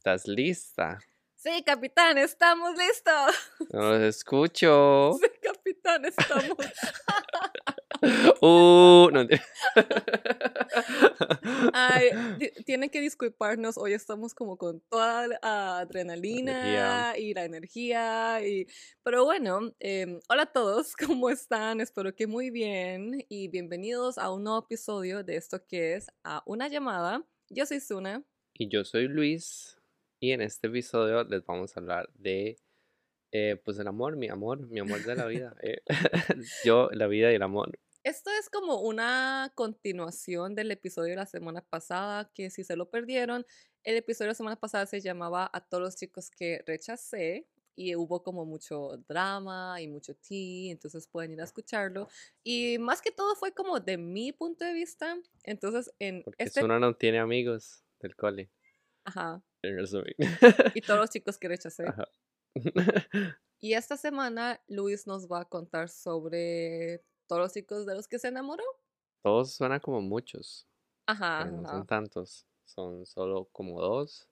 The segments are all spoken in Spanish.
¿Estás lista? Sí, capitán, estamos listos. No los escucho. Sí, capitán, estamos. Uh, no, Ay, tienen que disculparnos, hoy estamos como con toda la adrenalina y la energía. Y... Pero bueno, em, hola a todos, ¿cómo están? Espero que muy bien y bienvenidos a un nuevo episodio de esto que es A Una Llamada. Yo soy Suna. Y yo soy Luis. Y en este episodio les vamos a hablar de, eh, pues, el amor, mi amor, mi amor de la vida. eh, yo, la vida y el amor. Esto es como una continuación del episodio de la semana pasada, que si se lo perdieron, el episodio de la semana pasada se llamaba A todos los chicos que rechacé y hubo como mucho drama y mucho tea, entonces pueden ir a escucharlo. Y más que todo fue como de mi punto de vista, entonces en Porque este... uno no tiene amigos del cole. Ajá, En y todos los chicos que rechacé. Ajá. Y esta semana Luis nos va a contar sobre todos los chicos de los que se enamoró. Todos suenan como muchos. Ajá, pero no ajá. son tantos. Son solo como dos.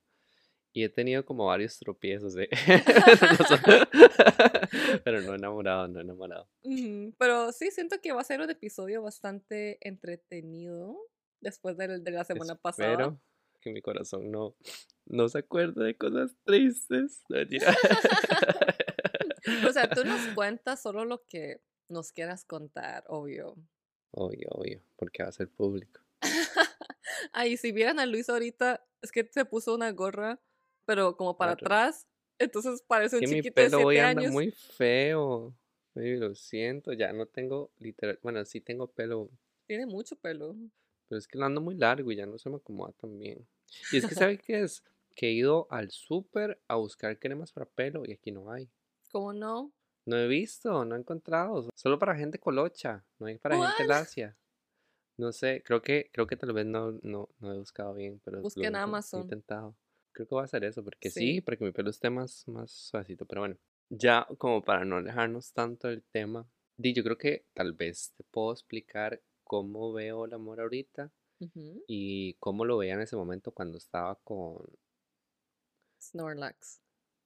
Y he tenido como varios tropiezos. pero no enamorado, no enamorado. Pero sí, siento que va a ser un episodio bastante entretenido después de la semana pasada. Que mi corazón no, no se acuerde de cosas tristes. No. O sea, tú nos cuentas solo lo que nos quieras contar, obvio. obvio, obvio, porque va a ser público. Ay, si vieran a Luis ahorita, es que se puso una gorra, pero como para atrás, entonces parece un que mi chiquito de pelo hoy 7 anda años. muy feo. Ay, lo siento, ya no tengo literal. Bueno, sí tengo pelo, Tiene mucho pelo. Pero es que lo ando muy largo y ya no se me acomoda tan bien. Y es que, ¿sabe qué es? Que he ido al súper a buscar cremas para pelo y aquí no hay. ¿Cómo no? No he visto, no he encontrado. Solo para gente colocha, no hay para gente lacia. No sé, creo que, creo que tal vez no, no, no he buscado bien, pero lo Busque en he- he Amazon. intentado. Creo que va a hacer eso, porque sí, Sí. para que mi pelo esté más, más suavecito. Pero bueno, ya como para no alejarnos tanto del tema, di, yo creo que tal vez te puedo explicar cómo veo el amor ahorita y cómo lo veía en ese momento cuando estaba con, Snorlax.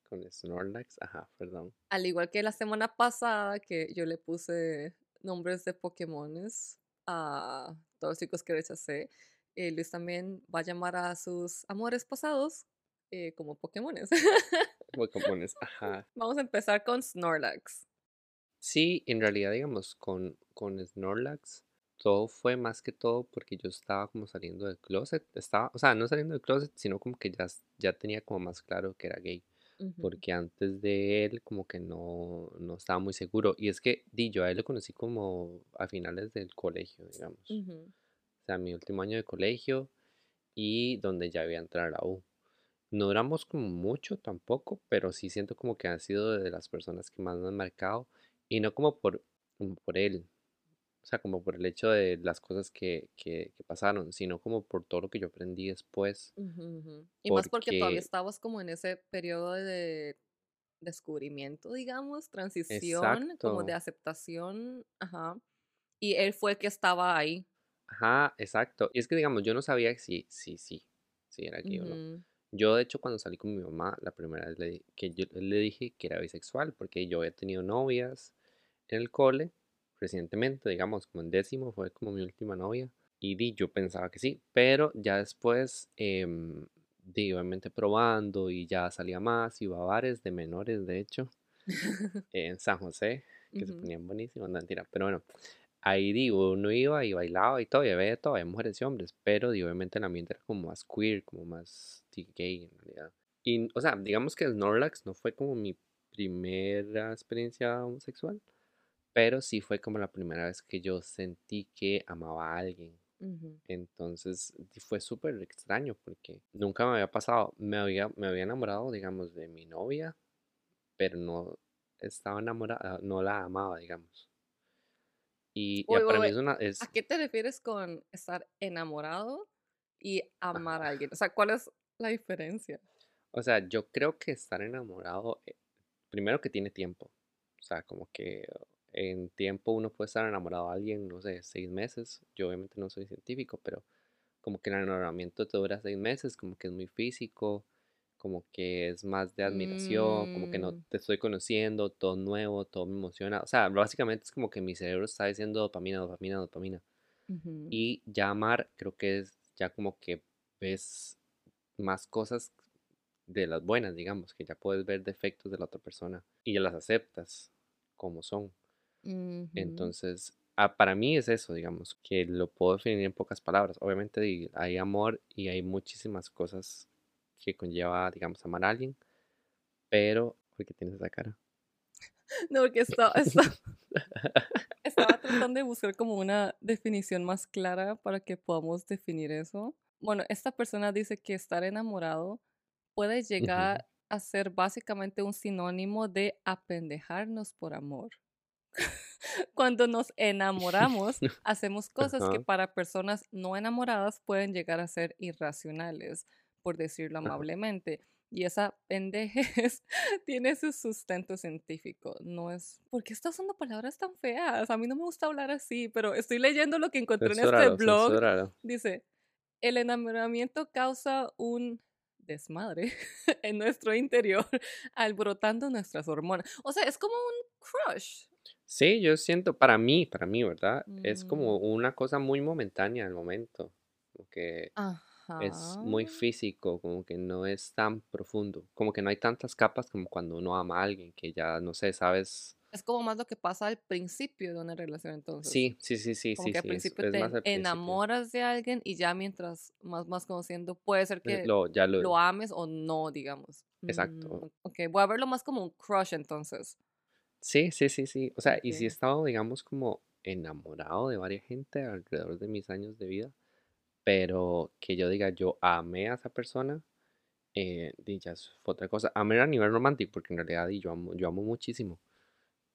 con Snorlax. Ajá, perdón. Al igual que la semana pasada que yo le puse nombres de Pokémones a todos los chicos que rechacé, eh, Luis también va a llamar a sus amores pasados eh, como Pokémones. Pokémones, ajá. Vamos a empezar con Snorlax. Sí, en realidad, digamos, con, con Snorlax, todo fue más que todo porque yo estaba como saliendo del closet. Estaba, o sea, no saliendo del closet, sino como que ya, ya tenía como más claro que era gay. Porque antes de él, como que no, no estaba muy seguro. Y es que, di, yo a él lo conocí como a finales del colegio, digamos. ujú, O sea, mi último año de colegio y donde ya había entrado a la U. No duramos como mucho tampoco, pero sí siento como que ha sido de las personas que más me han marcado y no como por, como por él, o sea, como por el hecho de las cosas que, que, que pasaron, sino como por todo lo que yo aprendí después. Y más porque todavía estabas como en ese periodo de descubrimiento, digamos, transición, como de aceptación. Ajá. Y él fue el que estaba ahí. Ajá, exacto. Y es que digamos, yo no sabía si, si, si, si era gay o no. Yo, de hecho, cuando salí con mi mamá, la primera vez le, que yo le dije que era bisexual, porque yo había tenido novias en el cole recientemente, digamos, como en décimo, fue como mi última novia. Y di, yo pensaba que sí, pero ya después, em, di, obviamente probando y ya salía más, iba a bares de menores, de hecho, en San José, que se ujú. ponían buenísimos, no, mentira, pero bueno, ahí digo, uno iba y bailaba y todo, y había todo, había mujeres y hombres, pero di, obviamente el ambiente era como más queer, como más di, gay en realidad. Y, o sea, digamos que Snorlax no fue como mi primera experiencia homosexual, pero sí fue como la primera vez que yo sentí que amaba a alguien. Entonces fue súper extraño porque nunca me había pasado, me había, me había enamorado, digamos, de mi novia, pero no estaba enamorada, no la amaba, digamos. Y, para mí es una, es, ¿A qué te refieres con estar enamorado y amar a alguien? O sea, ¿cuál es la diferencia? o sea, yo creo que estar enamorado, eh, primero que tiene tiempo, o sea, como que en tiempo uno puede estar enamorado de alguien, no sé, seis meses, yo obviamente no soy científico, pero como que el enamoramiento te dura seis meses, como que es muy físico, como que es más de admiración, como que no Mm, te estoy conociendo, todo nuevo, todo me emociona. O sea, básicamente es como que mi cerebro está diciendo dopamina, dopamina, dopamina. ujú, Y ya amar creo que es ya como que ves más cosas de las buenas, digamos, que ya puedes ver defectos de la otra persona y ya las aceptas como son. Entonces, ah, para mí es eso, digamos, que lo puedo definir en pocas palabras. Obviamente hay amor y hay muchísimas cosas que conlleva, digamos, amar a alguien, pero, ¿por qué tienes esa cara? No, porque estaba, estaba, estaba tratando de buscar como una definición más clara para que podamos definir eso. Bueno, esta persona dice que estar enamorado puede llegar a ser básicamente un sinónimo de apendejarnos por amor. Cuando nos enamoramos, hacemos cosas que para personas no enamoradas pueden llegar a ser irracionales, por decirlo amablemente. Y esa pendejez tiene su sustento científico. No es. ¿Por qué está usando palabras tan feas? A mí no me gusta hablar así, pero estoy leyendo lo que encontré en este blog. censúralo. Dice: el enamoramiento causa un desmadre en nuestro interior, alborotando nuestras hormonas. O sea, es como un crush. Sí, yo siento, para mí, para mí, ¿verdad? Es como Mm, una cosa muy momentánea al momento, como que es muy físico, como que no es tan profundo, como que no hay tantas capas como cuando uno ama a alguien, que ya, no sé, sabes. Es como más lo que pasa al principio de una relación, entonces. Sí, sí, sí, sí, Como sí, que al sí, es, principio es te principio. enamoras de alguien y ya mientras más más conociendo, puede ser Eh, que Lo, ya lo, lo ames o no, digamos. Mm, exacto. ok, voy a verlo más como un crush entonces. Sí, sí, sí, sí. O sea, y sí he estado, digamos, como enamorado de varias gente alrededor de mis años de vida, pero que yo diga, yo amé a esa persona, eh, ya es otra cosa. Amé a nivel romántico, porque en realidad yo amo, yo amo muchísimo,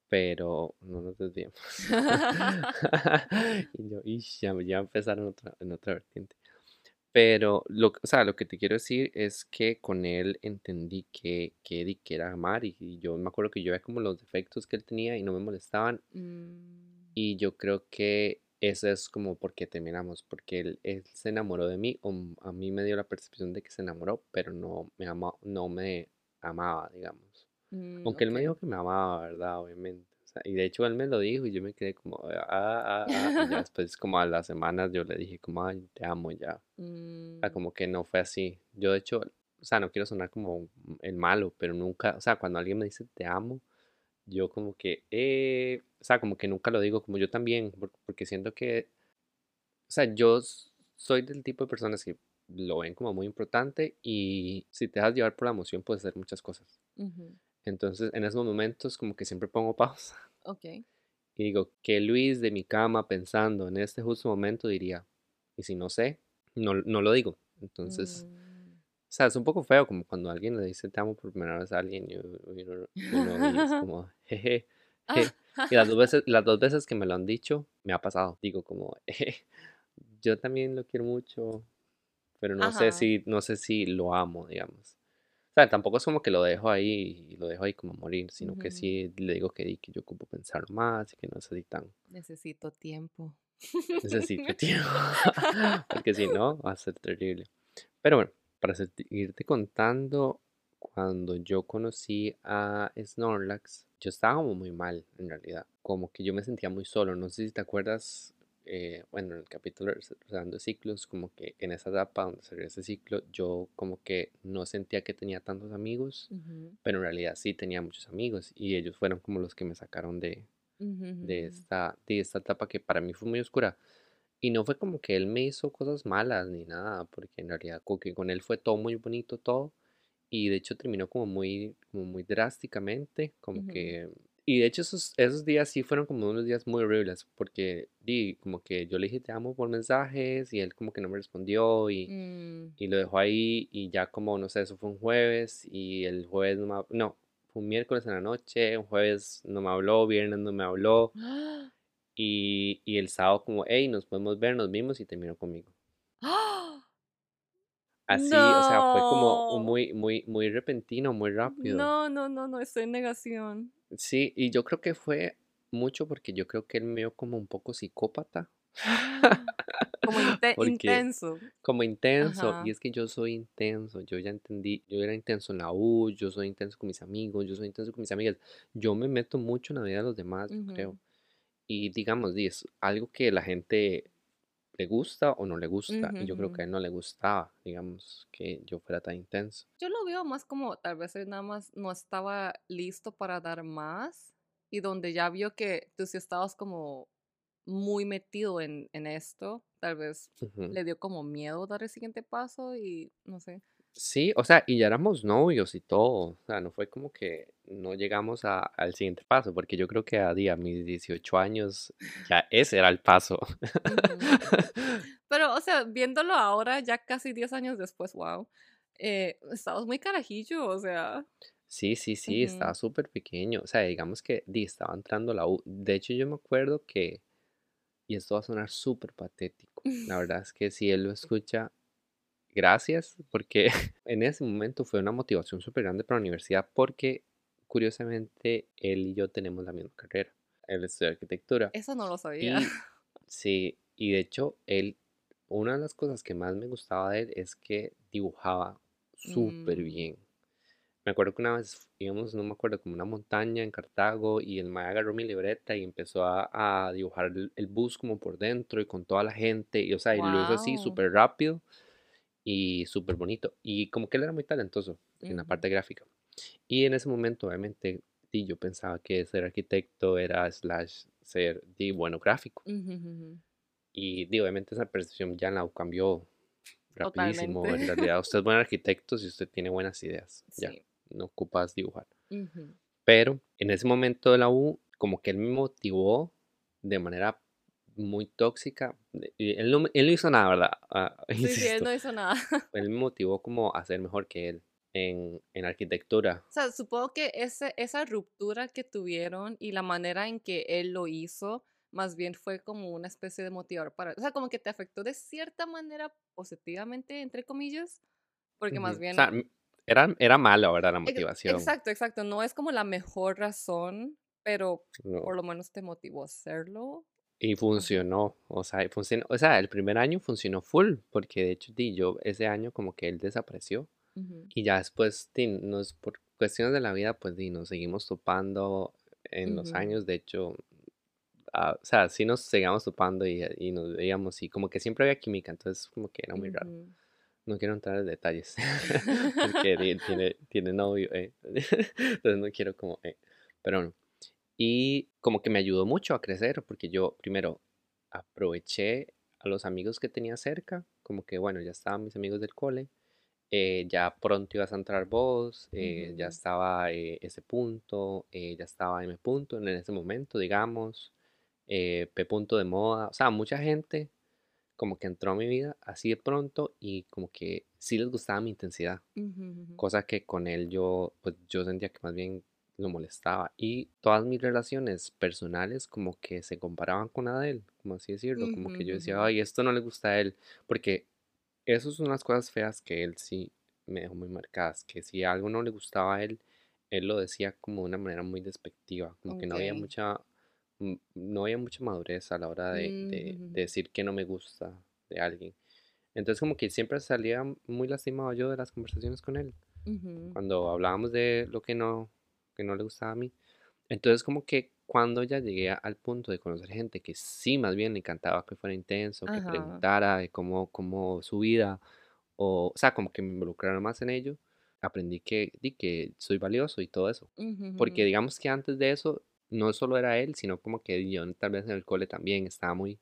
pero no nos desviemos. Y yo, ish, ya, ya empezaron otra, en otra vertiente. Pero, lo, o sea, lo que te quiero decir es que con él entendí que, que, di, que era amar y, y yo me acuerdo que yo veía como los defectos que él tenía y no me molestaban Mm, y yo creo que eso es como porque terminamos, porque él, él se enamoró de mí o a mí me dio la percepción de que se enamoró, pero no me ama, no me amaba, digamos. mm, Aunque él me dijo que me amaba, ¿verdad? Obviamente. Y de hecho él me lo dijo y yo me quedé como, ah, ah, ah, y ya después como a las semanas yo le dije como, ay, te amo ya. O sea, Mm, como que no fue así. Yo de hecho, o sea, no quiero sonar como el malo, pero nunca, o sea, cuando alguien me dice te amo, yo como que, eh, o sea, como que nunca lo digo, como yo también, por- porque siento que, o sea, yo soy del tipo de personas que lo ven como muy importante y si te dejas llevar por la emoción puedes hacer muchas cosas. Entonces, en esos momentos como que siempre pongo pausa ok. y digo, que Luis de mi cama pensando en este justo momento diría, y si no sé, no, no lo digo. Entonces, Mm. o sea, es un poco feo como cuando alguien le dice te amo por primera vez a alguien y uno, y uno- y uno di- es como, jeje, je. Y las dos veces, las dos veces que me lo han dicho, me ha pasado. Digo como, "Jeje, yo también lo quiero mucho, pero no sé si, no sé si lo amo, digamos. Sea, tampoco es como que lo dejo ahí y lo dejo ahí como morir, sino que sí le digo que, que yo ocupo pensar más y que no es así tan, Necesito tiempo. necesito tiempo, porque si no, va a ser terrible. Pero bueno, para seguirte contando, cuando yo conocí a Snorlax, yo estaba como muy mal, en realidad. Como que yo me sentía muy solo. No sé si te acuerdas, eh, bueno, en el capítulo Cerrando Ciclos, como que en esa etapa donde cerré ese ciclo, yo como que no sentía que tenía tantos amigos, pero en realidad sí tenía muchos amigos y ellos fueron como los que me sacaron de, de esta, de esta etapa que para mí fue muy oscura. Y no fue como que él me hizo cosas malas ni nada, porque en realidad como que con él fue todo muy bonito todo. Y de hecho terminó como muy, como muy drásticamente, como que... Y de hecho esos, esos días sí fueron como unos días muy horribles, porque di, como que yo le dije te amo por mensajes y él como que no me respondió y, Mm. y lo dejó ahí y ya como, no sé, eso fue un jueves y el jueves no me... No, fue un miércoles en la noche, un jueves no me habló, viernes no me habló y, y el sábado como, hey, nos podemos ver, nos vimos y terminó conmigo. Así, o sea, fue como No. muy, muy, muy repentino, muy rápido. No, no, no, no, estoy en negación. Sí, y yo creo que fue mucho porque yo creo que él me vio como un poco psicópata. Como inte- Porque- intenso. como intenso. Ajá. Y es que yo soy intenso, yo ya entendí, yo era intenso en la U, yo soy intenso con mis amigos, yo soy intenso con mis amigas. Yo me meto mucho en la vida de los demás, yo creo. Y digamos, es algo que la gente le gusta o no le gusta. Y yo creo que a él no le gustaba, digamos, que yo fuera tan intenso. Yo lo veo más como tal vez él nada más no estaba listo para dar más y donde ya vio que tú sí estabas como muy metido en, en esto, tal vez Ujú. le dio como miedo dar el siguiente paso y no sé. Sí, o sea, y ya éramos novios y todo. O sea, no fue como que no llegamos a- al siguiente paso, porque yo creo que a, di, a mis 18 años ya ese era el paso. Pero, o sea, viéndolo ahora, ya casi 10 años después, wow, eh, estabas muy carajillo, o sea. Sí, sí, sí, estaba súper pequeño. O sea, digamos que di, estaba entrando la U. De hecho, yo me acuerdo que, y esto va a sonar súper patético, la verdad es que si él lo escucha, gracias, porque en ese momento fue una motivación súper grande para la universidad, porque curiosamente él y yo tenemos la misma carrera. Él estudia arquitectura. Eso no lo sabía. Y sí, y de hecho, él, una de las cosas que más me gustaba de él es que dibujaba súper Mm, bien. Me acuerdo que una vez íbamos, no me acuerdo, como una montaña en Cartago y el mae agarró mi libreta y empezó a, a dibujar el, el bus como por dentro y con toda la gente. Y o sea, y lo hizo así wow. súper rápido y súper bonito. Y como que él era muy talentoso en la parte gráfica. Y en ese momento, obviamente, di, yo pensaba que ser arquitecto era slash ser di, bueno gráfico. Y di, obviamente esa percepción ya en la U cambió rapidísimo. En Totalmente. realidad, usted es buen arquitecto si usted tiene buenas ideas. Ya, no ocupas dibujar. Ujú. Pero en ese momento de la U, como que él me motivó de manera muy tóxica. y Él no, él no hizo nada, ¿verdad? Ah, Sí, sí, él no hizo nada. Él me motivó como a ser mejor que él en, en arquitectura. O sea, supongo que ese, esa ruptura que tuvieron y la manera en que él lo hizo, más bien fue como una especie de motivador para, o sea, como que te afectó de cierta manera positivamente, entre comillas, porque más Ujú. O bien, sea, era, era malo, ¿verdad? La motivación. exacto, exacto, no es como la mejor razón, pero No. por lo menos te motivó a hacerlo. Y funcionó, o sea, funcionó, o sea, el primer año funcionó full, porque de hecho, di, yo ese año como que él desapareció Ujú, y ya después, di, nos, por cuestiones de la vida, pues di, nos seguimos topando en los ujú, años, de hecho, ah, o sea, sí nos seguíamos topando y, y nos veíamos y como que siempre había química, entonces como que era muy raro. ujú. No quiero entrar en detalles, porque di, tiene, tiene novio, eh. Entonces no quiero como, eh. Pero bueno. Y como que me ayudó mucho a crecer, porque yo primero aproveché a los amigos que tenía cerca, como que bueno, ya estaban mis amigos del cole, eh, ya pronto ibas a entrar vos, eh, ya estaba eh, ese punto, eh, ya estaba M punto en ese momento, digamos, P punto de moda, o sea, mucha gente como que entró a mi vida así de pronto y como que sí les gustaba mi intensidad, ujú. cosa que con él yo, pues yo sentía que más bien lo molestaba y todas mis relaciones personales como que se comparaban con la de él, como así decirlo, como que yo decía, ay, esto no le gusta a él, porque esas son las cosas feas que él sí me dejó muy marcadas, que si algo no le gustaba a él, él lo decía como de una manera muy despectiva, como que no había mucha, mm, no había mucha madurez a la hora de, de decir que no me gusta de alguien. Entonces como que siempre salía muy lastimado yo de las conversaciones con él, cuando hablábamos de lo que no, que no le gustaba a mí. Entonces como que cuando ya llegué al punto de conocer gente que sí más bien le encantaba que fuera intenso, que Ajá. preguntara de cómo, cómo su vida, o, o sea, como que me involucrara más en ello, aprendí que, di que soy valioso y todo eso. Porque digamos que antes de eso, no solo era él, sino como que yo tal vez en el cole también estaba muy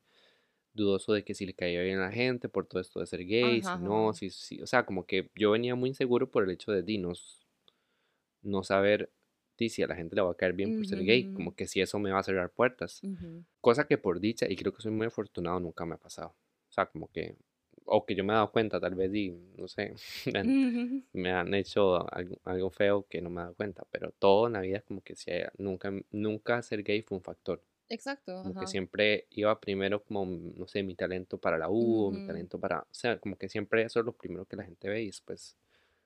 dudoso de que si le caía bien a la gente por todo esto de ser gay, Ajá, si no, ajá. si, si, o sea, como que yo venía muy inseguro por el hecho de dinos, no saber si a la gente le va a caer bien por ser gay, como que si eso me va a cerrar puertas. Cosa que por dicha, y creo que soy muy afortunado, nunca me ha pasado. O sea, como que, o que yo me he dado cuenta, tal vez, y no sé, me han, Ujú. me han hecho algo, algo feo que no me he dado cuenta, pero todo en la vida, como que si nunca, nunca ser gay fue un factor. Exacto, Como que ajá. siempre iba primero como, no sé, mi talento para la U, mi talento para, o sea, como que siempre eso es lo primero que la gente ve y después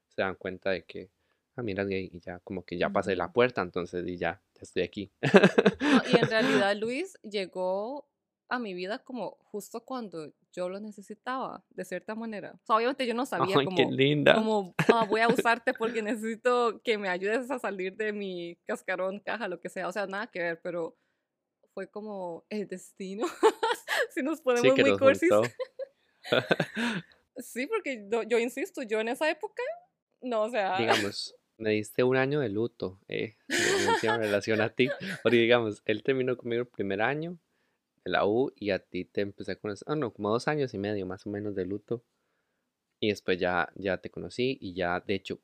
se dan cuenta de que, ah, mira, gay, y ya, como que ya pasé la puerta, entonces, y ya, ya estoy aquí. No, y en realidad Luis llegó a mi vida como justo cuando yo lo necesitaba, de cierta manera. O sea, obviamente yo no sabía Ay, qué como, linda. como "Ah, voy a usarte porque necesito que me ayudes a salir de mi cascarón, caja, lo que sea. O sea, nada que ver, pero fue como el destino. si nos ponemos muy cursis. Sí, porque yo, yo insisto, yo en esa época, no, o sea, Digamos, me diste un año de luto, eh, en relación a ti. Porque digamos, él terminó conmigo el primer año de la U y a ti te empecé a conocer, ah, no, como dos años y medio más o menos de luto. Y después ya, ya te conocí y ya, de hecho,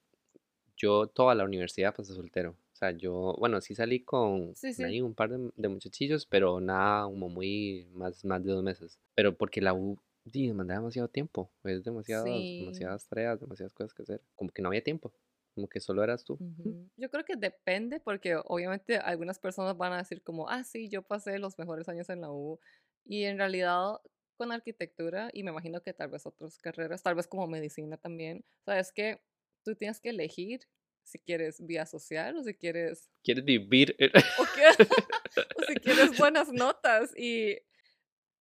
yo toda la universidad pasé soltero. O sea, yo, bueno, sí salí con, sí, sí. ahí un par de, de muchachillos, pero nada como muy, más, más de dos meses. Pero porque la U demandaba demasiado tiempo, es demasiadas, Sí. demasiadas tareas, demasiadas cosas que hacer. Como que no había tiempo, como que solo eras tú. Yo creo que depende porque obviamente algunas personas van a decir como, ah, sí, yo pasé los mejores años en la U y en realidad con arquitectura y me imagino que tal vez otras carreras, tal vez como medicina también, o sea, es que tú tienes que elegir si quieres vía social o si quieres, ¿Quieres vivir? o, que- o si quieres buenas notas y...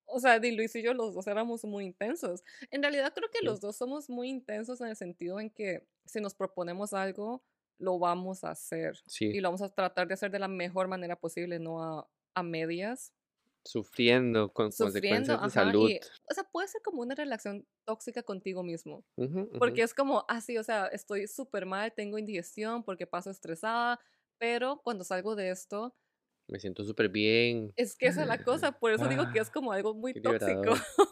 O sea, Luis y yo los dos éramos muy intensos. En realidad creo que Sí. los dos somos muy intensos en el sentido en que si nos proponemos algo, lo vamos a hacer y Sí, lo vamos a tratar de hacer de la mejor manera posible, no a, a medias, sufriendo con sufriendo, consecuencias de ajá, salud. y, o sea, puede ser como una relación tóxica contigo mismo, porque es como, así, o sea, estoy súper mal, tengo indigestión porque paso estresada, pero cuando salgo de esto, Me siento súper bien. es que esa es la cosa, por eso digo que es como algo muy tóxico.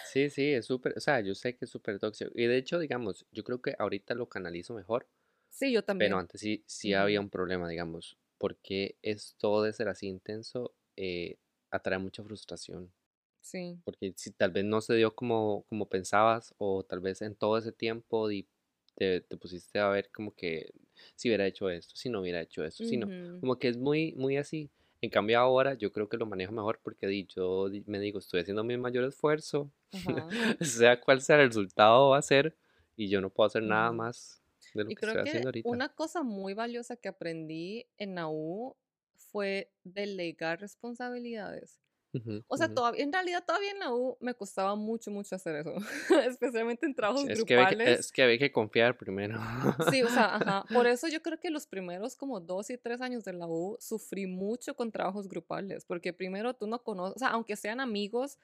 Sí, sí, es súper, o sea, yo sé que es súper tóxico. Y de hecho, digamos, yo creo que ahorita lo canalizo mejor, Sí, yo pero también. antes sí, sí había Ujú. un problema, digamos, porque esto de ser así intenso eh, atrae mucha frustración. Sí. Porque si tal vez no se dio como, como pensabas, o tal vez en todo ese tiempo di- te, te pusiste a ver como que si hubiera hecho esto, si no hubiera hecho esto, si no. Como que es muy, muy así. En cambio ahora yo creo que lo manejo mejor porque yo me digo, estoy haciendo mi mayor esfuerzo, sea cual sea el resultado va a ser, y yo no puedo hacer nada más de lo Y que creo estoy que haciendo ahorita. una cosa muy valiosa que aprendí en la U fue delegar responsabilidades. Ujú, O sea, ujú. todavía, en realidad todavía en la U me costaba mucho, mucho hacer eso, especialmente en trabajos Es que, había que, grupales. es que había que confiar primero. Sí, o sea, ajá. Por eso yo creo que los primeros como dos y tres años de la U sufrí mucho con trabajos grupales, porque primero tú no conoces, o sea, aunque sean amigos,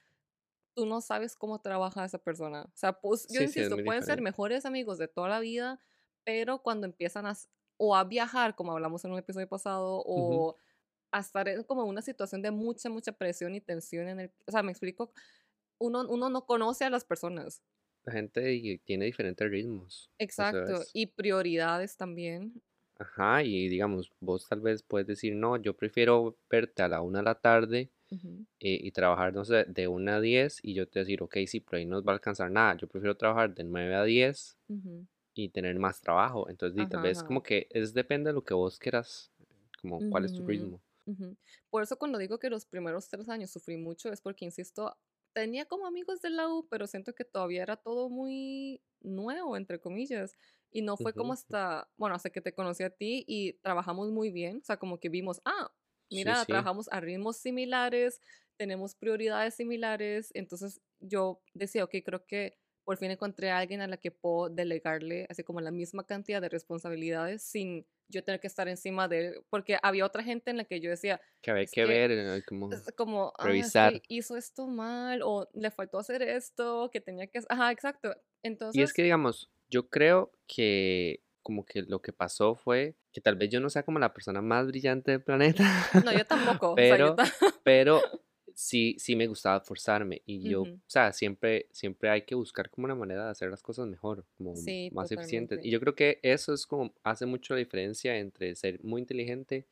tú no sabes cómo trabaja esa persona. O sea, pues, yo Sí, sí, insisto, muy pueden ser diferente. mejores amigos de toda la vida, pero cuando empiezan a, o a viajar, como hablamos en un episodio pasado, o a estar en como una situación de mucha, mucha presión y tensión en el, o sea, me explico, uno, uno no conoce a las personas. La gente tiene diferentes ritmos, Exacto. Y prioridades también. Ajá, y digamos, vos tal vez puedes decir, no, yo prefiero verte a la una de la tarde eh, y trabajar, no sé, de una a 10 y yo te decir, ok, sí, pero ahí no va a alcanzar nada. Yo prefiero trabajar de 9 a 10 ujú. y tener más trabajo. Entonces, tal vez ajá. como que es depende de lo que vos quieras, como cuál es tu Ujú, ritmo. ujú. Por eso cuando digo que los primeros tres años sufrí mucho es porque, insisto, tenía como amigos de la U, pero siento que todavía era todo muy nuevo, entre comillas. Y no fue como Ujú, hasta, bueno, hasta que te conocí a ti y trabajamos muy bien. O sea, como que vimos, ah, Sí, mira, sí, trabajamos a ritmos similares, tenemos prioridades similares. Entonces yo decía, ok, creo que por fin encontré a alguien a la que puedo delegarle así como la misma cantidad de responsabilidades sin yo tener que estar encima de él, porque había otra gente en la que yo decía, que había que que ver, eh, como como, es revisar. que hizo esto mal o le faltó hacer esto, que tenía que, ajá, exacto. Y es Entonces, que, digamos, yo creo que como que lo que pasó fue que tal vez yo no sea como la persona más brillante del planeta, no, yo tampoco, o sea, yo pero, pero sí, sí me gustaba forzarme y yo, o sea, siempre, siempre hay que buscar como una manera de hacer las cosas mejor, como Sí, más eficientes. Y totalmente. yo creo que eso es como, hace mucho la diferencia entre ser muy inteligente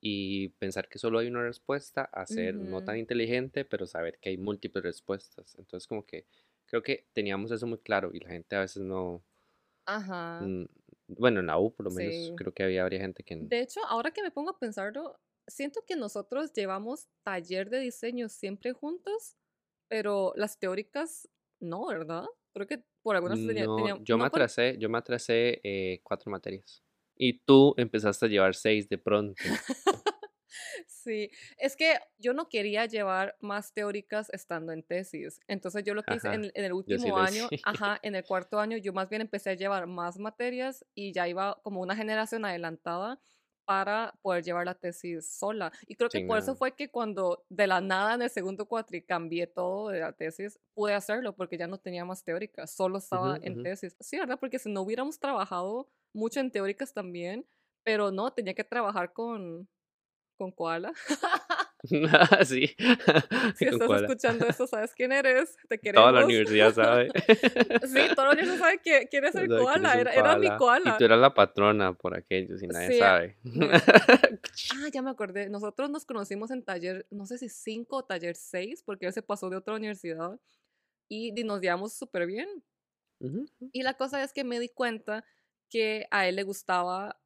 y pensar que solo hay una respuesta a ser no tan inteligente, pero saber que hay múltiples respuestas. Entonces como que creo que teníamos eso muy claro y la gente a veces no, Ajá, bueno, en la U por lo menos sí. creo que había, habría gente que... De hecho, ahora que me pongo a pensarlo, siento que nosotros llevamos taller de diseño siempre juntos, pero las teóricas no, ¿verdad? Creo que por algunas No, tenía, yo me no por, atrasé, yo me atrasé eh, cuatro materias. Y tú empezaste a llevar seis de pronto. Sí, es que yo no quería llevar más teóricas estando en tesis. Entonces yo lo que hice Ajá, en, el en el sí último lo año, hice. ajá, en el cuarto año, yo más bien empecé a llevar más materias y ya iba como una generación adelantada para poder llevar la tesis sola. Y creo que por eso fue que cuando de la nada en el segundo cuatri cambié todo de la tesis, pude hacerlo porque ya no tenía más teóricas, solo estaba en ujú. tesis. Sí, ¿verdad? Porque si no hubiéramos trabajado mucho en teóricas también, pero no, tenía que trabajar con, con Koala. Sí, Si estás escuchando esto, sabes quién eres, te Toda la queremos. universidad sabe. Sí, todo el mundo sabe que, quién es el es koala, era, era mi koala. Y tú eras la patrona por aquello, si nadie Sí, sabe. Ah, ya me acordé. Nosotros nos conocimos en taller, no sé si 5 o taller 6, porque él se pasó de otra universidad y, di- nos llevamos súper bien. Ujú, Y la cosa es que me di cuenta que a él le gustaba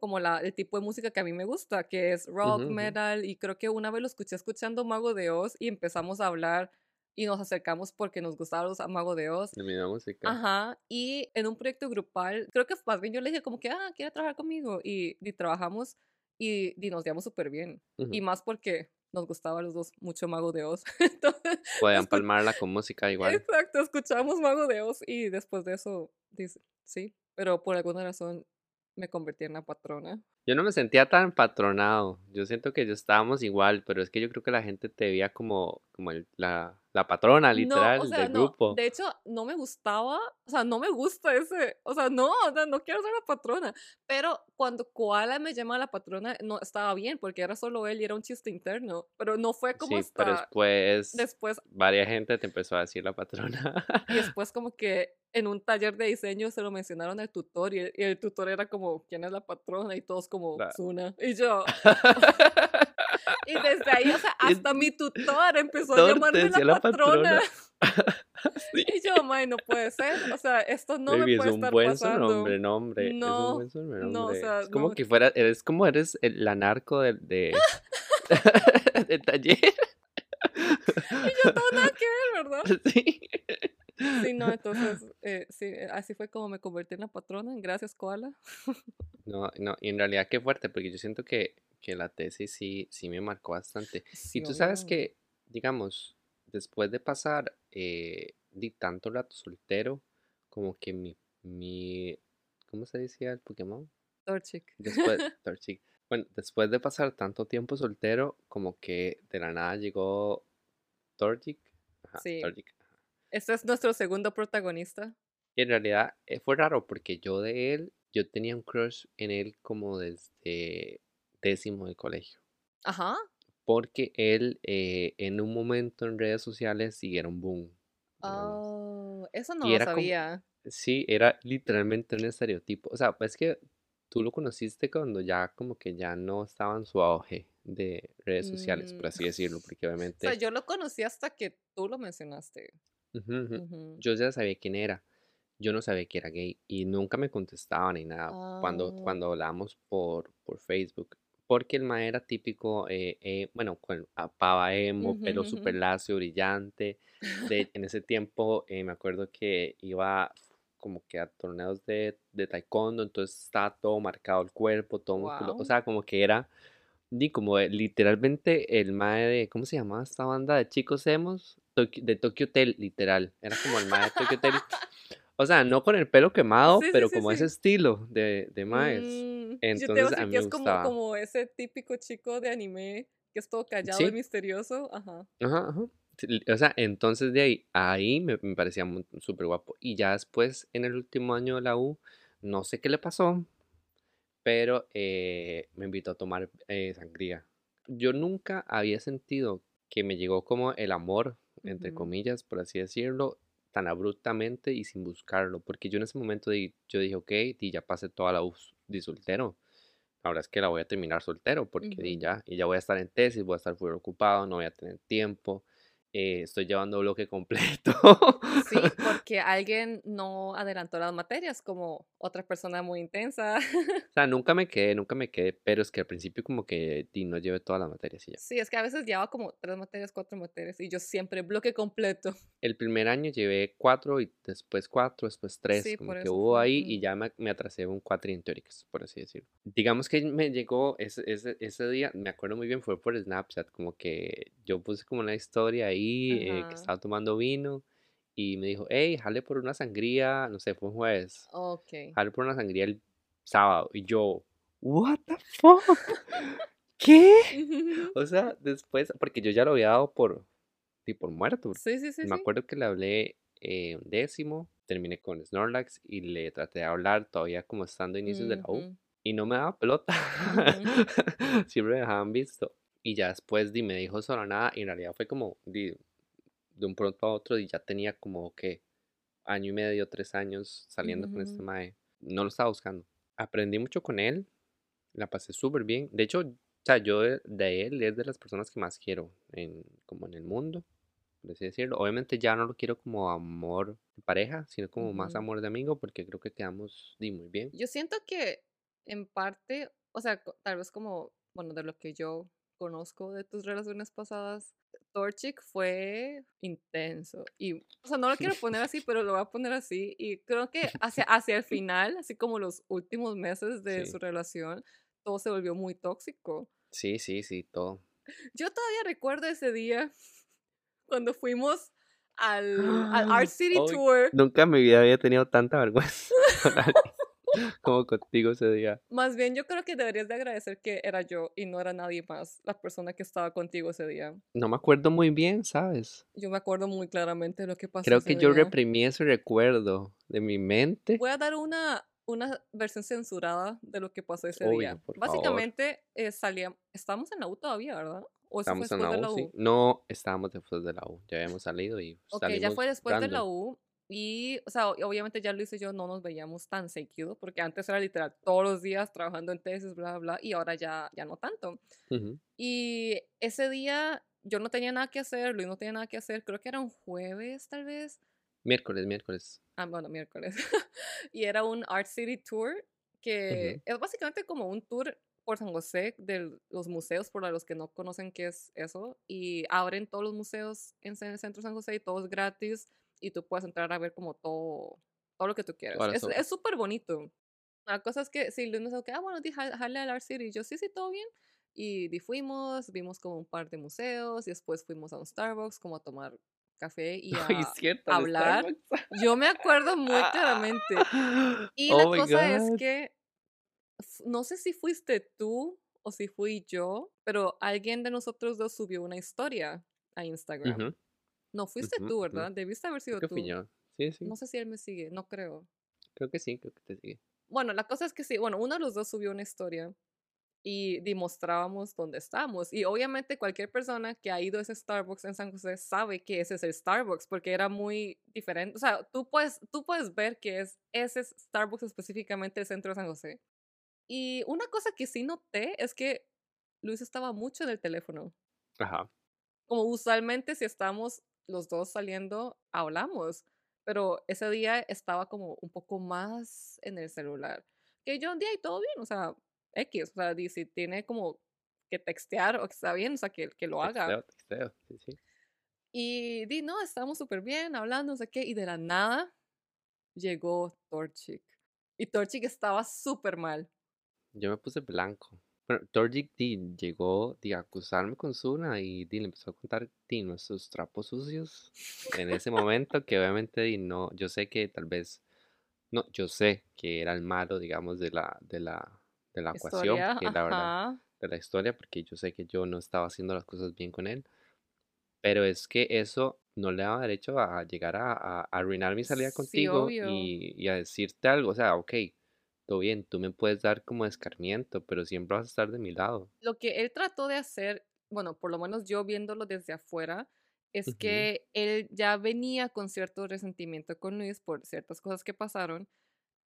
como la, el tipo de música que a mí me gusta, que es rock, metal, y creo que una vez lo escuché escuchando Mago de Oz y empezamos a hablar y nos acercamos porque nos gustaba los- Mago de Oz. De misma música. Ajá, y en un proyecto grupal, creo que más bien yo le dije como que, ah, quiere trabajar conmigo, y, y trabajamos y, y nos llevamos súper bien, y más porque nos gustaba a los dos mucho Mago de Oz. Entonces, Podían palmarla con música igual. exacto, escuchamos Mago de Oz y después de eso, dice, sí, pero por alguna razón me convertí en la patrona. Yo no me sentía tan patronado. Yo siento que yo estábamos igual, pero es que yo creo que la gente te veía como, como el- la, la patrona, No, o literal, sea, del no, grupo. de hecho, no me gustaba, o sea, no me gusta ese, o sea, no, o sea, no quiero ser la patrona, pero cuando Koala me llama la patrona, no estaba bien, porque era solo él y era un chiste interno, pero no fue como Sí, pero hasta después después, varias gente te empezó a decir la patrona. y después como que en un taller de diseño se lo mencionaron al tutor, y el, y el tutor era como, ¿quién es la patrona? Y todos como, Zuna, y yo, y desde ahí, o sea, Es- hasta mi tutor empezó a llamarme la la patrona. patrona. Sí. Y yo, may, no puede ser. O sea, esto no Baby, me es puede un estar buen pasando. nombre. Es un No, buen sobrenombre. no, o sea, es como no. que fuera, eres como eres el, la narco de, de, de taller. Y yo, todo nada que ver, ¿verdad? Sí. Sí, no, entonces, eh, sí, eh, así fue como me convertí en la patrona. Gracias, Koala. No, no, y en realidad qué fuerte, porque yo siento que, que la tesis sí, sí me marcó bastante. Sí, Y tú sabes que, digamos, después de pasar eh, di tanto rato soltero, como que mi, mi, ¿cómo se decía el Pokémon? Torchic. Después, Torchic. Bueno, después de pasar tanto tiempo soltero, como que de la nada llegó Torchic. Ajá, Sí. Torchic. Este es nuestro segundo protagonista. En realidad eh, fue raro porque yo de él, yo tenía un crush en él como desde décimo de colegio. Ajá. Porque él eh, en un momento en redes sociales siguieron boom. Oh, eso no Y lo como, sabía. sí, era literalmente un estereotipo. O sea, es que tú lo conociste cuando ya como que ya no estaba en su auge de redes sociales, por Mm, así decirlo, porque O sea, obviamente yo lo conocí hasta que tú lo mencionaste. Ujú, ujú, Ujú. yo ya sabía quién era. Yo no sabía que era gay y nunca me contestaba ni nada cuando, Ah, cuando hablábamos por, por Facebook. Porque el ma era típico, eh, eh, bueno, con a- pava emo, ujú, pelo ujú. súper lacio, brillante. De, en ese tiempo eh, me acuerdo que iba como que a torneos de, de taekwondo, entonces estaba todo marcado el cuerpo, todo. O Wow. sea, como que era, di, como de- literalmente el mae de, ¿cómo se llamaba esta banda de chicos emos? De Tokyo Hotel, literal. Era como el mae de Tokyo Hotel. O sea, no con el pelo quemado, Sí, pero sí, como ese sí. estilo de, de maes. Mm, yo te a Entonces mí que me es como, como ese típico chico de anime que es todo callado y misterioso. Ajá. ajá, ajá. O sea, entonces de ahí, ahí me, me parecía súper guapo. Y ya después, en el último año de la U, no sé qué le pasó, pero eh, me invitó a tomar eh, sangría. Yo nunca había sentido que me llegó como el amor, entre comillas, por así decirlo, tan abruptamente y sin buscarlo, porque yo en ese momento di- yo dije, ok, di, ya pasé toda la U de soltero. Ahora es que la voy a terminar soltero, porque di, Ujú. ya, y ya voy a estar en tesis, voy a estar full ocupado, no voy a tener tiempo, eh, estoy llevando bloque completo. Sí, porque alguien no adelantó las materias como otra persona muy intensa. O sea, nunca me quedé, nunca me quedé, pero es que al principio como que di, no llevé todas las materias y ya. Sí, es que a veces llevaba como tres materias, cuatro materias y yo siempre bloque completo. El primer año llevé cuatro y después cuatro, después tres, Sí, como que eso hubo ahí y mm, ya me, me atrasé un cuatro en teóricas, por así decirlo. Digamos que me llegó ese, ese, ese día, me acuerdo muy bien, fue por Snapchat, como que yo puse como una historia ahí, eh, que estaba tomando vino y me dijo, hey, jale por una sangría, no sé, fue un jueves, Ok. jale por una sangría el sábado y yo, what the fuck, ¿qué? O sea, después, porque yo ya lo había dado por, sí, por muerto. Sí, sí, sí, Me sí. acuerdo que le hablé eh, un décimo, terminé con Snorlax y le traté de hablar todavía como estando a inicios de la U y no me daba pelota. Siempre me dejaban visto. Y ya después di, me dijo solo nada y en realidad fue como di, de un pronto a otro y ya tenía como que año y medio, tres años saliendo con este mae. No lo estaba buscando. Aprendí mucho con él, la pasé súper bien. De hecho, o sea, yo de, de él es de las personas que más quiero en, como en el mundo, por así decirlo. Obviamente ya no lo quiero como amor de pareja, sino como más Ujú. amor de amigo, porque creo que quedamos di, muy bien. Yo siento que en parte, o sea, tal vez como, bueno, de lo que yo conozco de tus relaciones pasadas, Torchic fue intenso. Y, o sea, no lo quiero poner así, pero lo voy a poner así. Y creo que hacia, hacia el final, así como los últimos meses de Sí, su relación, todo se volvió muy tóxico. sí, sí, sí, todo. Yo todavía recuerdo ese día cuando fuimos al, al Art City Tour. nunca en mi vida había tenido tanta vergüenza como contigo ese día. Más bien, yo creo que deberías de agradecer que era yo y no era nadie más la persona que estaba contigo ese día. No me acuerdo muy bien, ¿sabes? Yo me acuerdo muy claramente de lo que pasó Creo ese que yo día. reprimí ese recuerdo de mi mente. Voy a dar una, una versión censurada de lo que pasó ese Obvio, día. Básicamente, eh, salíamos, estábamos en la U todavía, ¿verdad? ¿O Estábamos en la de la U, sí. U? No estábamos después de la U. Ya habíamos salido y Ok, ya fue después de la random. U. Y, o sea, obviamente ya Luis y yo no nos veíamos tan seguido, porque antes era literal todos los días trabajando en tesis, bla, bla, y ahora ya, ya no tanto. Ujú. Y ese día yo no tenía nada que hacer, Luis no tenía nada que hacer, creo que era un jueves tal vez. Miércoles, miércoles. Ah, bueno, miércoles. y era un Art City Tour que Ujú. es básicamente como un tour por San José de los museos, para los que no conocen qué es eso. Y abren todos los museos en el centro de San José y todo es gratis. Y tú puedes entrar a ver como todo, todo lo que tú quieras. Las Es es súper bonito. La cosa es que si Luis nos que, ah, bueno, jale al Art City. Y yo, sí, sí, todo bien. Y fuimos, vimos como un par de museos y después fuimos a un Starbucks como a tomar café y a es cierto, hablar. Yo me acuerdo muy claramente. Y la Oh my cosa es God. que f- no sé si fuiste tú o si fui yo, pero alguien de nosotros dos subió una historia a Instagram. Ujú, No fuiste ujú, tú, ujú. ¿verdad? Debiste haber sido Creo que fui tú. yo. Sí, sí. No sé si él me sigue, no creo. Creo que sí, creo que te sigue. Bueno, la cosa es que sí, bueno, uno de los dos subió una historia y demostrábamos dónde estamos. Y obviamente cualquier persona que ha ido a ese Starbucks en San José sabe que ese es el Starbucks porque era muy diferente. O sea, tú puedes, tú puedes ver que es ese Starbucks específicamente el centro de San José. Y una cosa que sí noté es que Luis estaba mucho en el teléfono. Ajá. Como usualmente si estamos los dos saliendo, hablamos. Pero ese día estaba como un poco más en el celular. Que yo un día y todo bien, o sea, X, o sea, si tiene como que textear o que está bien, o sea, que, que lo haga. Texteo, texteo. Sí, sí. Y di, no, estábamos súper bien, hablando, no sé qué, y de la nada llegó Torchic. Y Torchic estaba súper mal. Yo me puse blanco. Bueno, Torjik di, llegó a acusarme con Suna y di, le empezó a contar di, nuestros trapos sucios en ese momento que obviamente di, no, yo sé que tal vez, no, yo sé que era el malo, digamos, de la, de la, de la ecuación, porque la verdad, de la historia, porque yo sé que yo no estaba haciendo las cosas bien con él, pero es que eso no le daba derecho a llegar a, a- arruinar mi salida Sí, contigo y, y a decirte algo, o sea, ok, todo bien, tú me puedes dar como escarmiento, pero siempre vas a estar de mi lado. Lo que él trató de hacer, bueno, por lo menos yo viéndolo desde afuera, es Ujú, que él ya venía con cierto resentimiento con Luis por ciertas cosas que pasaron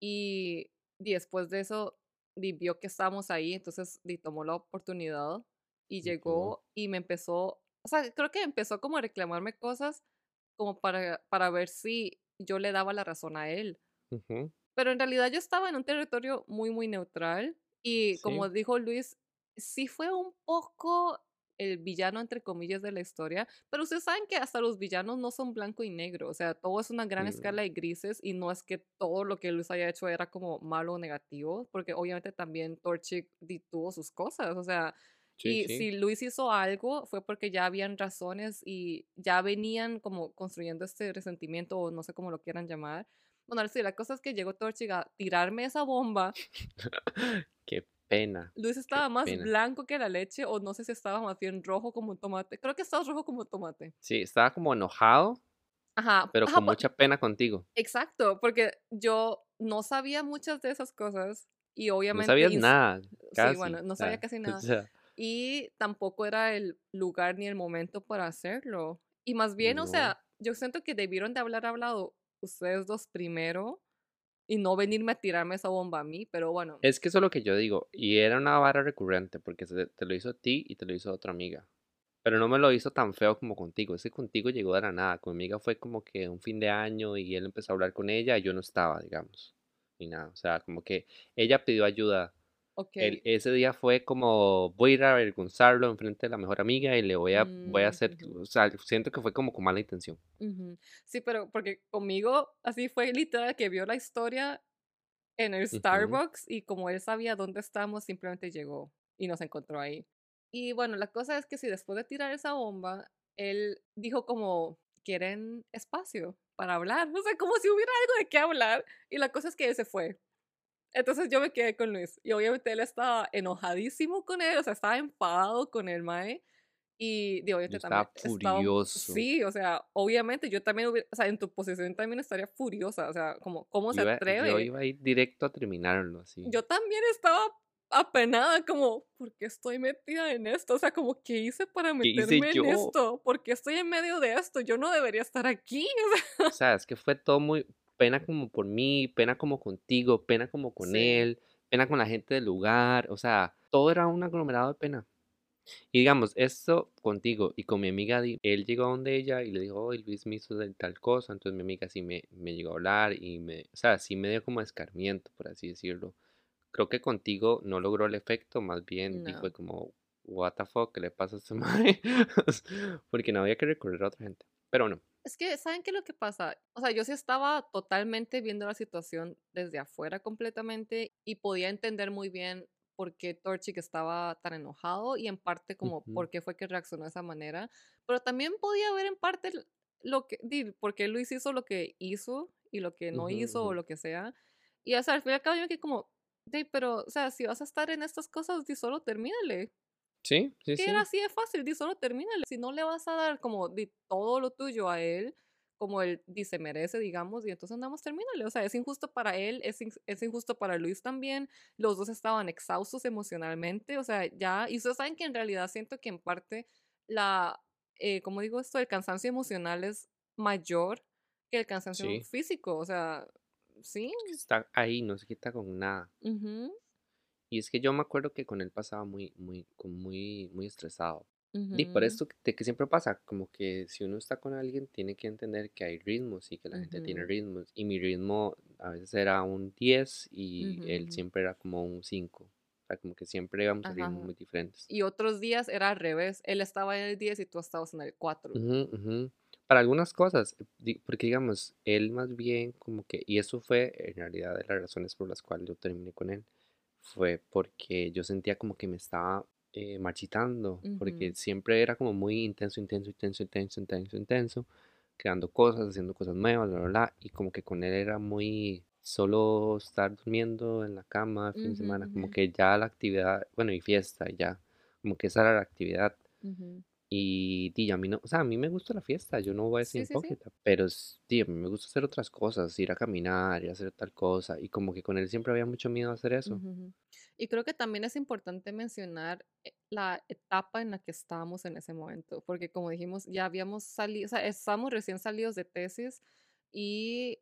y, y después de eso di, vio que estábamos ahí, entonces di, tomó la oportunidad y ujú, llegó y me empezó, o sea, creo que empezó como a reclamarme cosas como para, para ver si yo le daba la razón a él. ujú, Pero en realidad yo estaba en un territorio muy, muy neutral y como Sí, dijo Luis, sí fue un poco el villano, entre comillas, de la historia. Pero ustedes saben que hasta los villanos no son blanco y negro. O sea, todo es una gran Mm, escala de grises y no es que todo lo que Luis haya hecho era como malo o negativo, porque obviamente también Torchic tuvo sus cosas. O sea, Sí, y sí. si Luis hizo algo fue porque ya habían razones y ya venían como construyendo este resentimiento o no sé cómo lo quieran llamar. Bueno, sí, la cosa es que llegó Torchic a tirarme esa bomba. Qué pena. Luis estaba más pena. blanco que la leche o no sé si estaba más bien rojo como un tomate. Creo que estaba rojo como un tomate. Sí, estaba como enojado, Ajá, pero ajá, con mucha pena contigo. exacto, porque yo no sabía muchas de esas cosas y No obviamente... sabías ins- nada, casi. Sí, bueno, no o sabía casi o nada. sea, y tampoco era el lugar ni el momento para hacerlo. Y más bien, o No. sea, yo siento que debieron de haber hablado ustedes dos primero y no venirme a tirarme esa bomba a mí, pero bueno. es que eso es lo que yo digo. Y era una vara recurrente, porque te lo hizo a ti y te lo hizo a otra amiga. Pero no me lo hizo tan feo como contigo. Es que contigo llegó de la nada. Con mi amiga fue como que un fin de año y él empezó a hablar con ella y yo no estaba, digamos. Ni nada. O sea, como que ella pidió ayuda. Ok. El- ese día fue como, voy a ir a avergonzarlo enfrente de la mejor amiga y le voy a, voy a Mm, hacer, o sea, siento que fue como con mala intención. Sí, pero porque conmigo así fue literal que vio la historia en el. Starbucks y como él sabía dónde estábamos, simplemente llegó y nos encontró ahí. Y bueno, la cosa es que si después de tirar esa bomba, él dijo como, quieren espacio para hablar, no sé, como si hubiera algo de qué hablar. Y la cosa es que él se fue. Entonces yo me quedé con Luis y obviamente él estaba enojadísimo con él, o sea, estaba enfadado con el Mae. Y de obviamente estaba también estaba- furioso. sí, o sea, obviamente yo también hubiera, o sea, en tu posición también estaría furiosa, o sea, como, ¿cómo se Iba- atreve? yo iba a ir directo a terminarlo así. Yo también estaba apenada, como, ¿por qué estoy metida en esto? O sea, como, ¿qué hice para ¿Qué hice meterme en yo? esto? ¿Por qué estoy en medio de esto? Yo no debería estar aquí. O sea, O sea, es que fue todo muy pena como por mí, pena como contigo, pena como con Sí. él, pena con la gente del lugar, o sea, todo era un aglomerado de pena. Y digamos, esto contigo y con mi amiga, él llegó a donde ella y le dijo, oh, Luis me hizo tal cosa, entonces mi amiga sí me, me llegó a hablar y me, o sea, sí me dio como escarmiento, por así decirlo. Creo que contigo no logró el efecto, más bien No. fue como, what the fuck, ¿qué le pasa a este mae? Porque no había que recurrir a otra gente. Pero no, Es que, ¿saben qué es lo que pasa? O sea, yo sí estaba totalmente viendo la situación desde afuera completamente y podía entender muy bien por qué Torchic estaba tan enojado y en parte como Ujú. por qué fue que reaccionó de esa manera, pero también podía ver en parte lo que, di, por qué Luis hizo lo que hizo y lo que no hizo o lo que sea. Y o sea, al final y al cabo yo me quedé como, di, pero, o sea, si vas a estar en estas cosas, di solo termínale. Sí, sí, Que sí. era así de fácil, di solo termínale. Si no le vas a dar como di todo lo tuyo a él, como él dice merece, digamos, y entonces andamos termínale. O sea, es injusto para él, es, in- es injusto para Luis también. Los dos estaban exhaustos emocionalmente, o sea, ya. Y ustedes saben que en realidad siento que en parte la, eh, como digo esto, el cansancio emocional es mayor que el cansancio Sí. físico, o sea, sí. Está ahí, no se quita con nada. ujú, Y es que yo me acuerdo que con él pasaba muy, muy, muy, muy estresado. Y por esto que- que siempre pasa, como que si uno está con alguien, tiene que entender que hay ritmos y que la gente tiene ritmos. Y mi ritmo a veces era un 10 y ujú, él ujú. siempre era como un 5. O sea, como que siempre íbamos a ritmos muy diferentes. Y otros días era al revés. Él estaba en el 10 y tú estabas en el 4. Ujú, ujú. Para algunas cosas, porque digamos, él más bien como que, y eso fue en realidad de las razones por las cuales yo terminé con él, fue porque yo sentía como que me estaba eh, marchitando, porque Ujú, siempre era como muy intenso, intenso, intenso, intenso, intenso, intenso, creando cosas, haciendo cosas nuevas, bla, bla, bla, y como que con él era muy solo estar durmiendo en la cama fin de ujú, semana, como ujú, que ya la actividad, bueno, y fiesta, ya, como que esa era la actividad. Y di, a mí no, o sea, a mí me gusta la fiesta, yo no voy a ser Sí, sí, sí. hipócrita, pero s- di, a mí me gusta hacer otras cosas, ir a caminar, ir a hacer tal cosa, y como que con él siempre había mucho miedo a hacer eso. Ujú. Y creo que también es importante mencionar eh, la etapa en la que estábamos en ese momento, porque como dijimos, ya habíamos salido, o sea, estábamos recién salidos de tesis y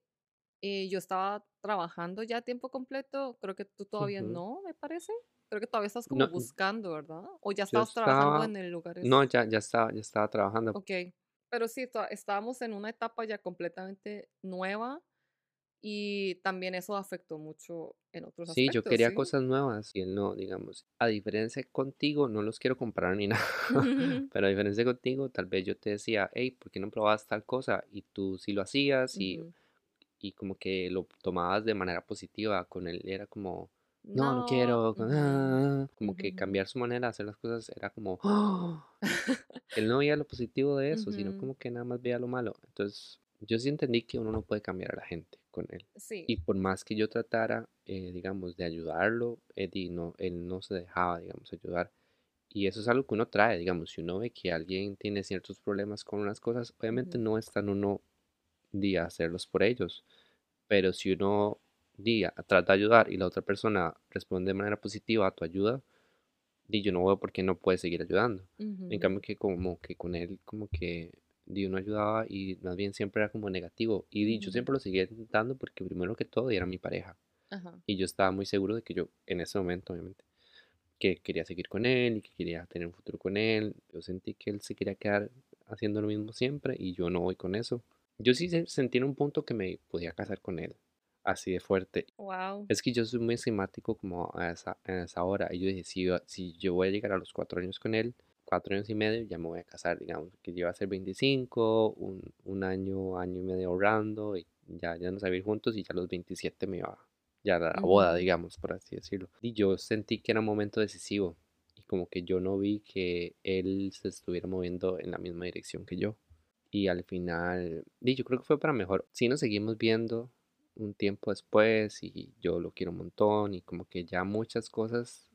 eh, yo estaba trabajando ya a tiempo completo, creo que tú todavía Ujú. no, me parece. Creo que todavía estás como No, buscando, ¿verdad? O ya yo estabas trabajando estaba, en el lugar no, ese. ya, ya estaba, ya estaba trabajando. Ok, pero sí, estábamos en una etapa ya completamente nueva Y también eso afectó mucho en otros Sí, yo aspectos, quería ¿sí? cosas nuevas y él no, digamos. A diferencia contigo, no los quiero comparar ni nada, pero a diferencia contigo, tal vez yo te decía, hey, ¿por qué no probabas tal cosa? Y tú sí lo hacías y, Ujú. y como que lo tomabas de manera positiva. Con él era como, no, no quiero, ah", como que cambiar su manera de hacer las cosas era como, él no veía lo positivo de eso, sino como que nada más veía lo malo. Entonces, yo sí entendí que uno no puede cambiar a la gente con él. Sí. Y por más que yo tratara, eh, digamos, de ayudarlo, Eddie no, él no se dejaba, digamos, ayudar. Y eso es algo que uno trae, digamos, si uno ve que alguien tiene ciertos problemas con unas cosas, obviamente no está en uno día hacerlos por ellos, pero si uno día trata de ayudar y la otra persona responde de manera positiva a tu ayuda, di yo no veo por qué no puedes seguir ayudando. En cambio que como que con él como que di uno ayudaba y más bien siempre era como negativo. Y di, yo siempre lo seguía intentando porque primero que todo era mi pareja. Y yo estaba muy seguro de que yo, en ese momento, obviamente, que quería seguir con él y que quería tener un futuro con él. Yo sentí que él se quería quedar haciendo lo mismo siempre y yo no voy con eso. Yo sí se- sentí en un punto que me podía casar con él, así de fuerte. Wow. Es que yo soy muy esquemático como a esa, a esa hora. Y yo dije, si, yo- si yo voy a llegar a los cuatro años con él, cuatro años y medio, ya me voy a casar, digamos, que yo iba a ser 25, un, un año, año y medio ahorrando, y ya, ya nos a vivir juntos, y ya a los 27 me iba ya a la boda, digamos, por así decirlo. Y yo sentí que era un momento decisivo, y como que yo no vi que él se estuviera moviendo en la misma dirección que yo. Y al final, di, yo creo que fue para mejor. Sí nos seguimos viendo un tiempo después y yo lo quiero un montón y como que ya muchas cosas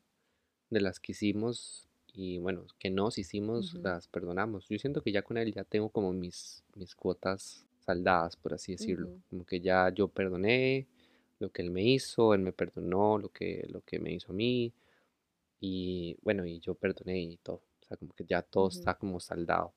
de las que hicimos y bueno, que nos hicimos, las perdonamos. Yo siento que ya con él ya tengo como mis, mis cuotas saldadas, por así decirlo. Como que ya yo perdoné lo que él me hizo, él me perdonó lo que, lo que me hizo a mí y bueno, y yo perdoné y todo. O sea, como que ya todo está como saldado.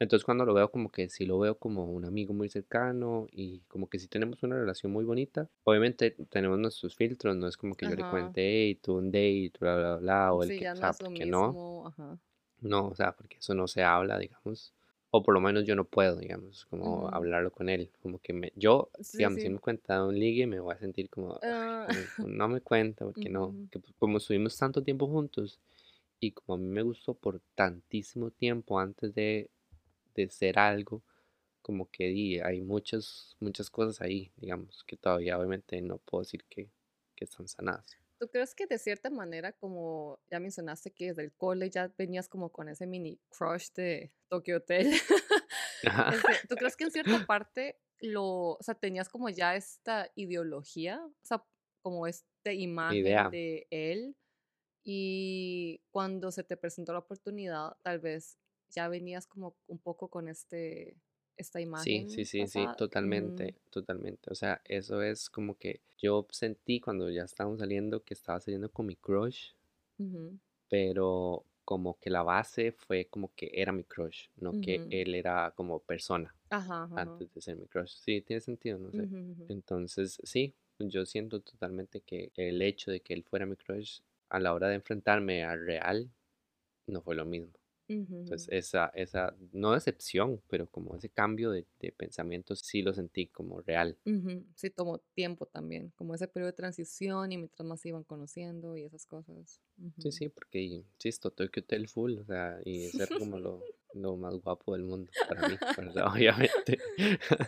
Entonces cuando lo veo como que sí lo veo como un amigo muy cercano y como que sí tenemos una relación muy bonita. Obviamente tenemos nuestros filtros, no es como que yo le cuente, hey, tú un date, bla, bla, bla, o el Sí, que, o no sea, lo porque no. Ajá. no, o sea, porque eso no se habla, digamos. O por lo menos yo no puedo, digamos, como Ujú. hablarlo con él. Como que me, yo, Sí, digamos, si me cuenta un ligue, me voy a sentir como, "Ay, Ah, no me cuenta, porque no. Que, pues, como estuvimos tanto tiempo juntos y como a mí me gustó por tantísimo tiempo antes de, de ser algo como que hay muchas, muchas cosas ahí, digamos, que todavía obviamente no puedo decir que, que están sanadas. ¿Tú crees que de cierta manera, como ya mencionaste que desde el cole ya venías como con ese mini crush de Tokyo Hotel? Este, ¿tú crees que en cierta parte lo, o sea, tenías como ya esta ideología, o sea, como esta imagen Idea, de él y cuando se te presentó la oportunidad, tal vez ya venías como un poco con este, esta sí, sí, imagen sí, sí, pasada? Ujú, totalmente, totalmente. O sea, eso es como que yo sentí cuando ya estábamos saliendo que estaba saliendo con mi crush, pero como que la base fue como que era mi crush, no que él era como persona Ajá, ajá. antes de ser mi crush. Sí, tiene sentido, no sé. Entonces, sí, yo siento totalmente que el hecho de que él fuera mi crush a la hora de enfrentarme al real no fue lo mismo. Entonces, esa, esa, no decepción, pero como ese cambio de, de pensamiento sí lo sentí como real. ujú. Sí, tomó tiempo también, como ese periodo de transición y mientras más se iban conociendo y esas cosas. Sí, Ujú. sí, porque, insisto, Tokyo Hotel Full, o sea, y eso era como lo, lo más guapo del mundo para mí, ¿verdad? Obviamente.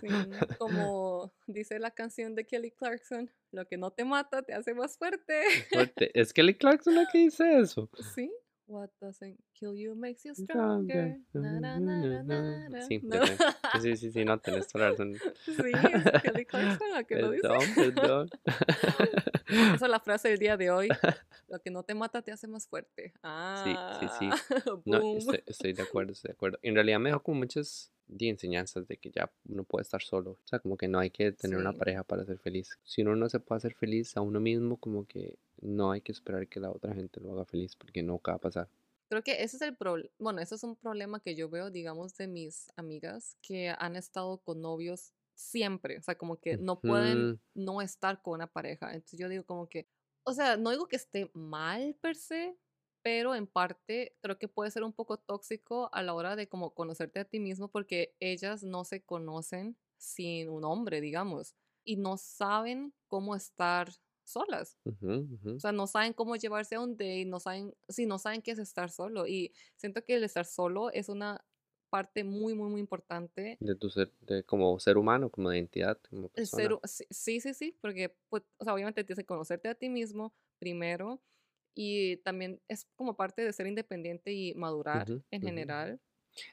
Sí, como dice la canción de Kelly Clarkson, lo que no te mata te hace más fuerte. Fuerte. Es Kelly Clarkson la que dice eso. Sí. What doesn't kill you makes you Stronger. Na, na, na. Sí, No. Sí, sí, sí, sí, no, tenés toda razón. Sí, es Kelly Clarkson la que lo dice. Perdón, perdón. Esa es la frase del día de hoy. Lo que no te mata te hace más fuerte. Sí, sí, Ah, sí. No, boom. estoy, estoy de acuerdo, estoy de acuerdo. En realidad me dejó como muchas di, enseñanzas de que ya uno puede estar solo. O sea, como que no hay que tener una Sí. pareja para ser feliz. Si uno no se puede hacer feliz a uno mismo, como que no hay que esperar que la otra gente lo haga feliz, porque no va a pasar. Creo que ese es el problema, bueno, ese es un problema que yo veo, digamos, de mis amigas que han estado con novios siempre, o sea, como que no pueden Ujú, no estar con una pareja. Entonces yo digo como que, o sea, no digo que esté mal per se, pero en parte creo que puede ser un poco tóxico a la hora de como conocerte a ti mismo porque ellas no se conocen sin un hombre, digamos. y no saben cómo estar solas. O sea, no saben cómo llevarse a un date, no saben, sí, no saben qué es estar solo. Y siento que el estar solo es una parte muy, muy, muy importante. De tu ser, de, como ser humano, como de identidad, como persona. sí, sí, sí, porque, pues, o sea, obviamente tienes que conocerte a ti mismo primero y también es como parte de ser independiente y madurar en general.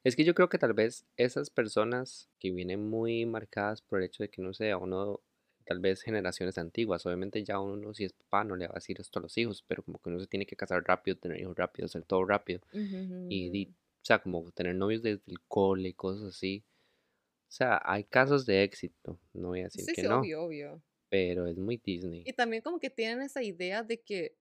Es que yo creo que tal vez esas personas que vienen muy marcadas por el hecho de que, no sé, a uno, tal vez generaciones antiguas, obviamente ya uno si es papá no le va a decir esto a los hijos, pero como que uno se tiene que casar rápido, tener hijos rápido, hacer todo rápido. y, o sea, como tener novios desde el cole y cosas así. O sea, hay casos de éxito, no voy a decir que sí, no. obvio, obvio. Pero es muy Disney. Y también como que tienen esa idea de que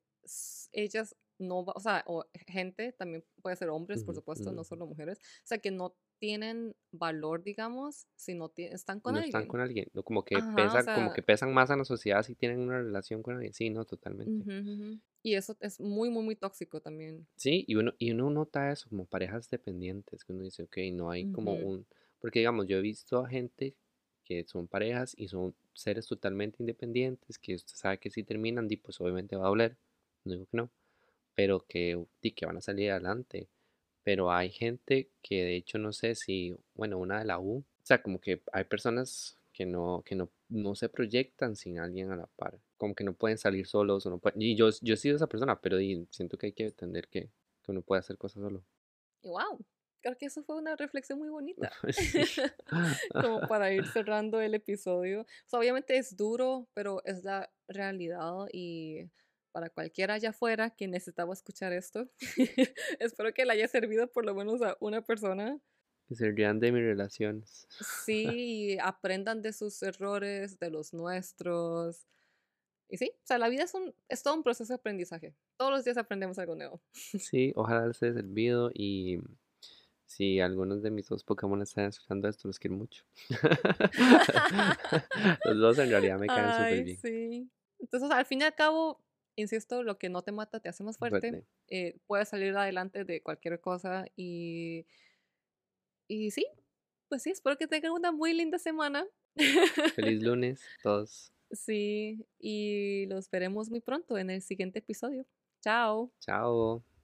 ellas no, o sea, o gente, también puede ser hombres, por supuesto, no solo mujeres, o sea, que no tienen valor, digamos, si no están con no alguien. están con alguien, como que pesan, como que pesan más a la sociedad si tienen una relación con alguien, sí, no, totalmente. Y eso es muy, muy, muy tóxico también. Sí, y uno, y uno nota eso como parejas dependientes, que uno dice, ok, no hay como un, porque digamos, yo he visto a gente que son parejas y son seres totalmente independientes, que usted sabe que si terminan, pues obviamente va a doler, no digo que no, pero que, que van a salir adelante. Pero hay gente que de hecho no sé si, bueno, una de la U, o sea, como que hay personas que no, que no, no se proyectan sin alguien a la par, como que no pueden salir solos o no pueden, y yo, yo he sido esa persona, pero siento que hay que entender que, que uno puede hacer cosas solo. Y wow, creo que eso fue una reflexión muy bonita. como para ir cerrando el episodio. O sea, obviamente es duro, pero es la realidad y para cualquiera allá afuera que necesitaba escuchar esto. Espero que le haya servido por lo menos a una persona. Que se rían de mis relaciones. Sí, aprendan de sus errores, de los nuestros. Y sí, o sea, la vida es, un, es todo un proceso de aprendizaje. Todos los días aprendemos algo nuevo. Sí, ojalá les haya servido y si algunos de mis dos Pokémon están escuchando esto, los quiero mucho. los dos en realidad me caen súper bien. Sí. Entonces, al fin y al cabo, insisto, lo que no te mata te hace más fuerte. Eh, puedes salir adelante de cualquier cosa y, y sí, pues sí, espero que tengan una muy linda semana. Feliz lunes, todos. Sí, y los veremos muy pronto en el siguiente episodio. Chao. Chao.